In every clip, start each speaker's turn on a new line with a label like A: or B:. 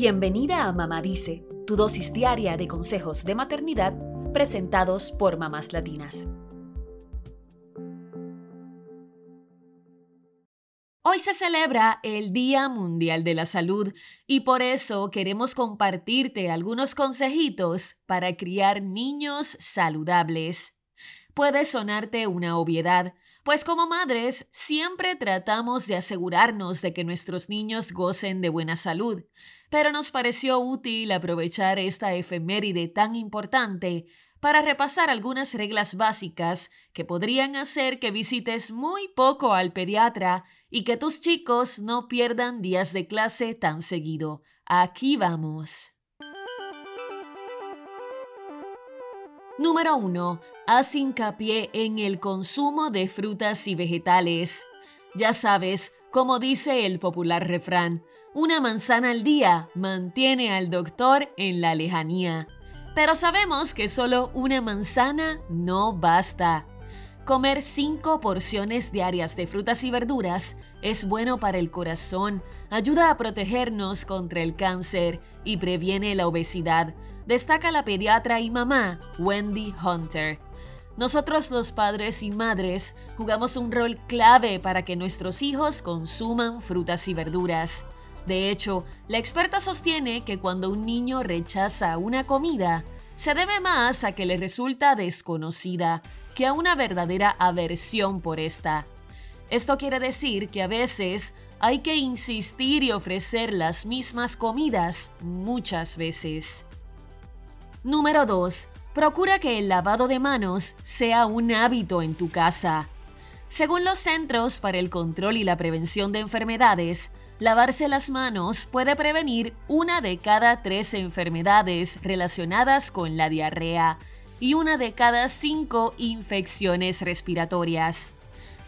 A: Bienvenida a Mamá Dice, tu dosis diaria de consejos de maternidad presentados por mamás latinas. Hoy se celebra el Día Mundial de la Salud y por eso queremos compartirte algunos consejitos para criar niños saludables. Puede sonarte una obviedad, pues como madres siempre tratamos de asegurarnos de que nuestros niños gocen de buena salud, pero nos pareció útil aprovechar esta efeméride tan importante para repasar algunas reglas básicas que podrían hacer que visites muy poco al pediatra y que tus chicos no pierdan días de clase tan seguido. Aquí vamos. Número 1. Haz hincapié en el consumo de frutas y vegetales. Ya sabes, como dice el popular refrán, una manzana al día mantiene al doctor en la lejanía. Pero sabemos que solo una manzana no basta. Comer 5 porciones diarias de frutas y verduras es bueno para el corazón, ayuda a protegernos contra el cáncer y previene la obesidad, destaca la pediatra y mamá Wendy Hunter. Nosotros los padres y madres jugamos un rol clave para que nuestros hijos consuman frutas y verduras. De hecho, la experta sostiene que cuando un niño rechaza una comida, se debe más a que le resulta desconocida que a una verdadera aversión por esta. Esto quiere decir que a veces hay que insistir y ofrecer las mismas comidas muchas veces. Número 2. Procura que el lavado de manos sea un hábito en tu casa. Según los Centros para el Control y la Prevención de Enfermedades, Lavarse las manos puede prevenir una de cada tres enfermedades relacionadas con la diarrea y una de cada cinco infecciones respiratorias.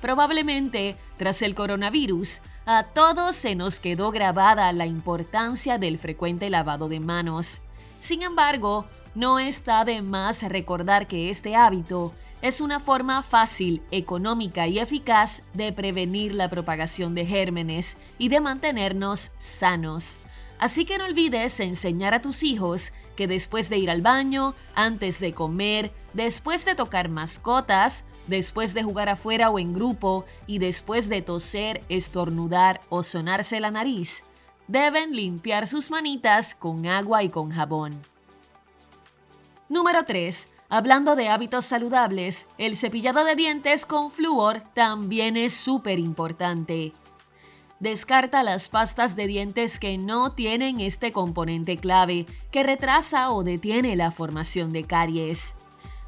A: Probablemente, tras el coronavirus, a todos se nos quedó grabada la importancia del frecuente lavado de manos. Sin embargo, no está de más recordar que este hábito es una forma fácil, económica y eficaz de prevenir la propagación de gérmenes y de mantenernos sanos. Así que no olvides enseñar a tus hijos que después de ir al baño, antes de comer, después de tocar mascotas, después de jugar afuera o en grupo y después de toser, estornudar o sonarse la nariz, deben limpiar sus manitas con agua y con jabón. Número 3 Hablando de hábitos saludables, el cepillado de dientes con flúor también es súper importante. Descarta las pastas de dientes que no tienen este componente clave que retrasa o detiene la formación de caries.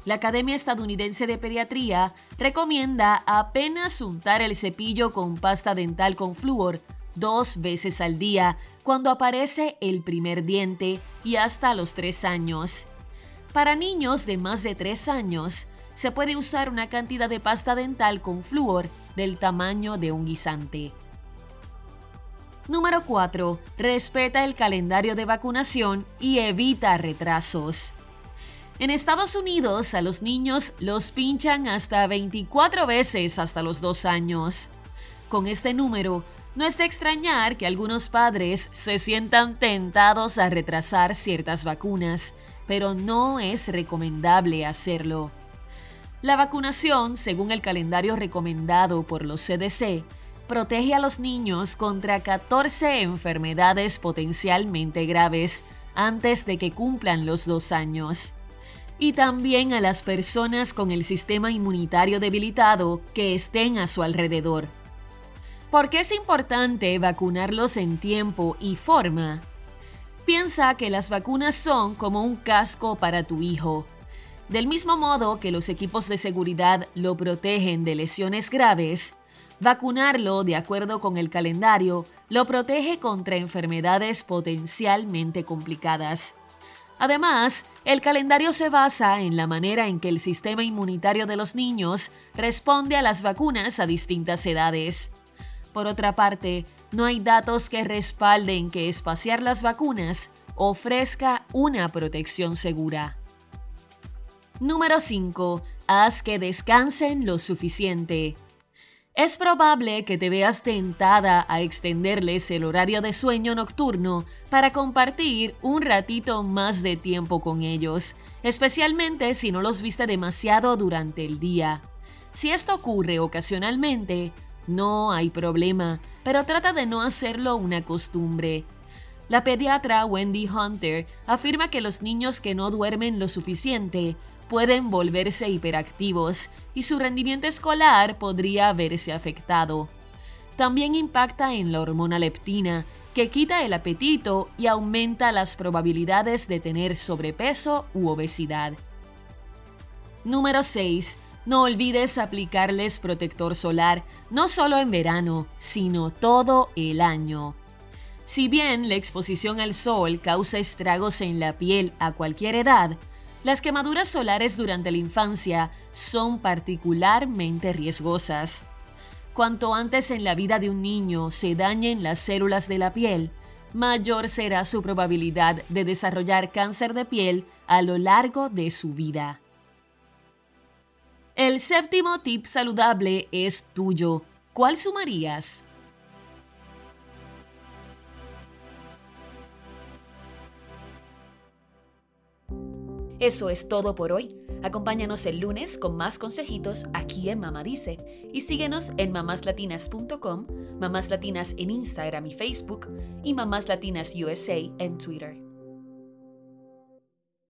A: La Academia Estadounidense de Pediatría recomienda apenas untar el cepillo con pasta dental con flúor dos veces al día cuando aparece el primer diente y hasta los tres años. Para niños de más de 3 años, se puede usar una cantidad de pasta dental con flúor del tamaño de un guisante. Número 4. Respeta el calendario de vacunación y evita retrasos. En Estados Unidos a los niños los pinchan hasta 24 veces hasta los 2 años. Con este número, no es de extrañar que algunos padres se sientan tentados a retrasar ciertas vacunas, pero no es recomendable hacerlo. La vacunación, según el calendario recomendado por los CDC, protege a los niños contra 14 enfermedades potencialmente graves antes de que cumplan los dos años. Y también a las personas con el sistema inmunitario debilitado que estén a su alrededor. ¿Por qué es importante vacunarlos en tiempo y forma? Piensa que las vacunas son como un casco para tu hijo. Del mismo modo que los equipos de seguridad lo protegen de lesiones graves, vacunarlo de acuerdo con el calendario lo protege contra enfermedades potencialmente complicadas. Además, el calendario se basa en la manera en que el sistema inmunitario de los niños responde a las vacunas a distintas edades. Por otra parte, no hay datos que respalden que espaciar las vacunas ofrezca una protección segura. Número 5. Haz que descansen lo suficiente. Es probable que te veas tentada a extenderles el horario de sueño nocturno para compartir un ratito más de tiempo con ellos, especialmente si no los viste demasiado durante el día. Si esto ocurre ocasionalmente, no hay problema, pero trata de no hacerlo una costumbre. La pediatra Wendy Hunter afirma que los niños que no duermen lo suficiente pueden volverse hiperactivos y su rendimiento escolar podría verse afectado. También impacta en la hormona leptina, que quita el apetito y aumenta las probabilidades de tener sobrepeso u obesidad. Número 6. No olvides aplicarles protector solar, no solo en verano, sino todo el año. Si bien la exposición al sol causa estragos en la piel a cualquier edad, las quemaduras solares durante la infancia son particularmente riesgosas. Cuanto antes en la vida de un niño se dañen las células de la piel, mayor será su probabilidad de desarrollar cáncer de piel a lo largo de su vida. El séptimo tip saludable es tuyo. ¿Cuál sumarías? Eso es todo por hoy. Acompáñanos el lunes con más consejitos aquí en Mamá Dice y síguenos en mamáslatinas.com, Mamás Latinas en Instagram y Facebook y Mamás Latinas USA en Twitter.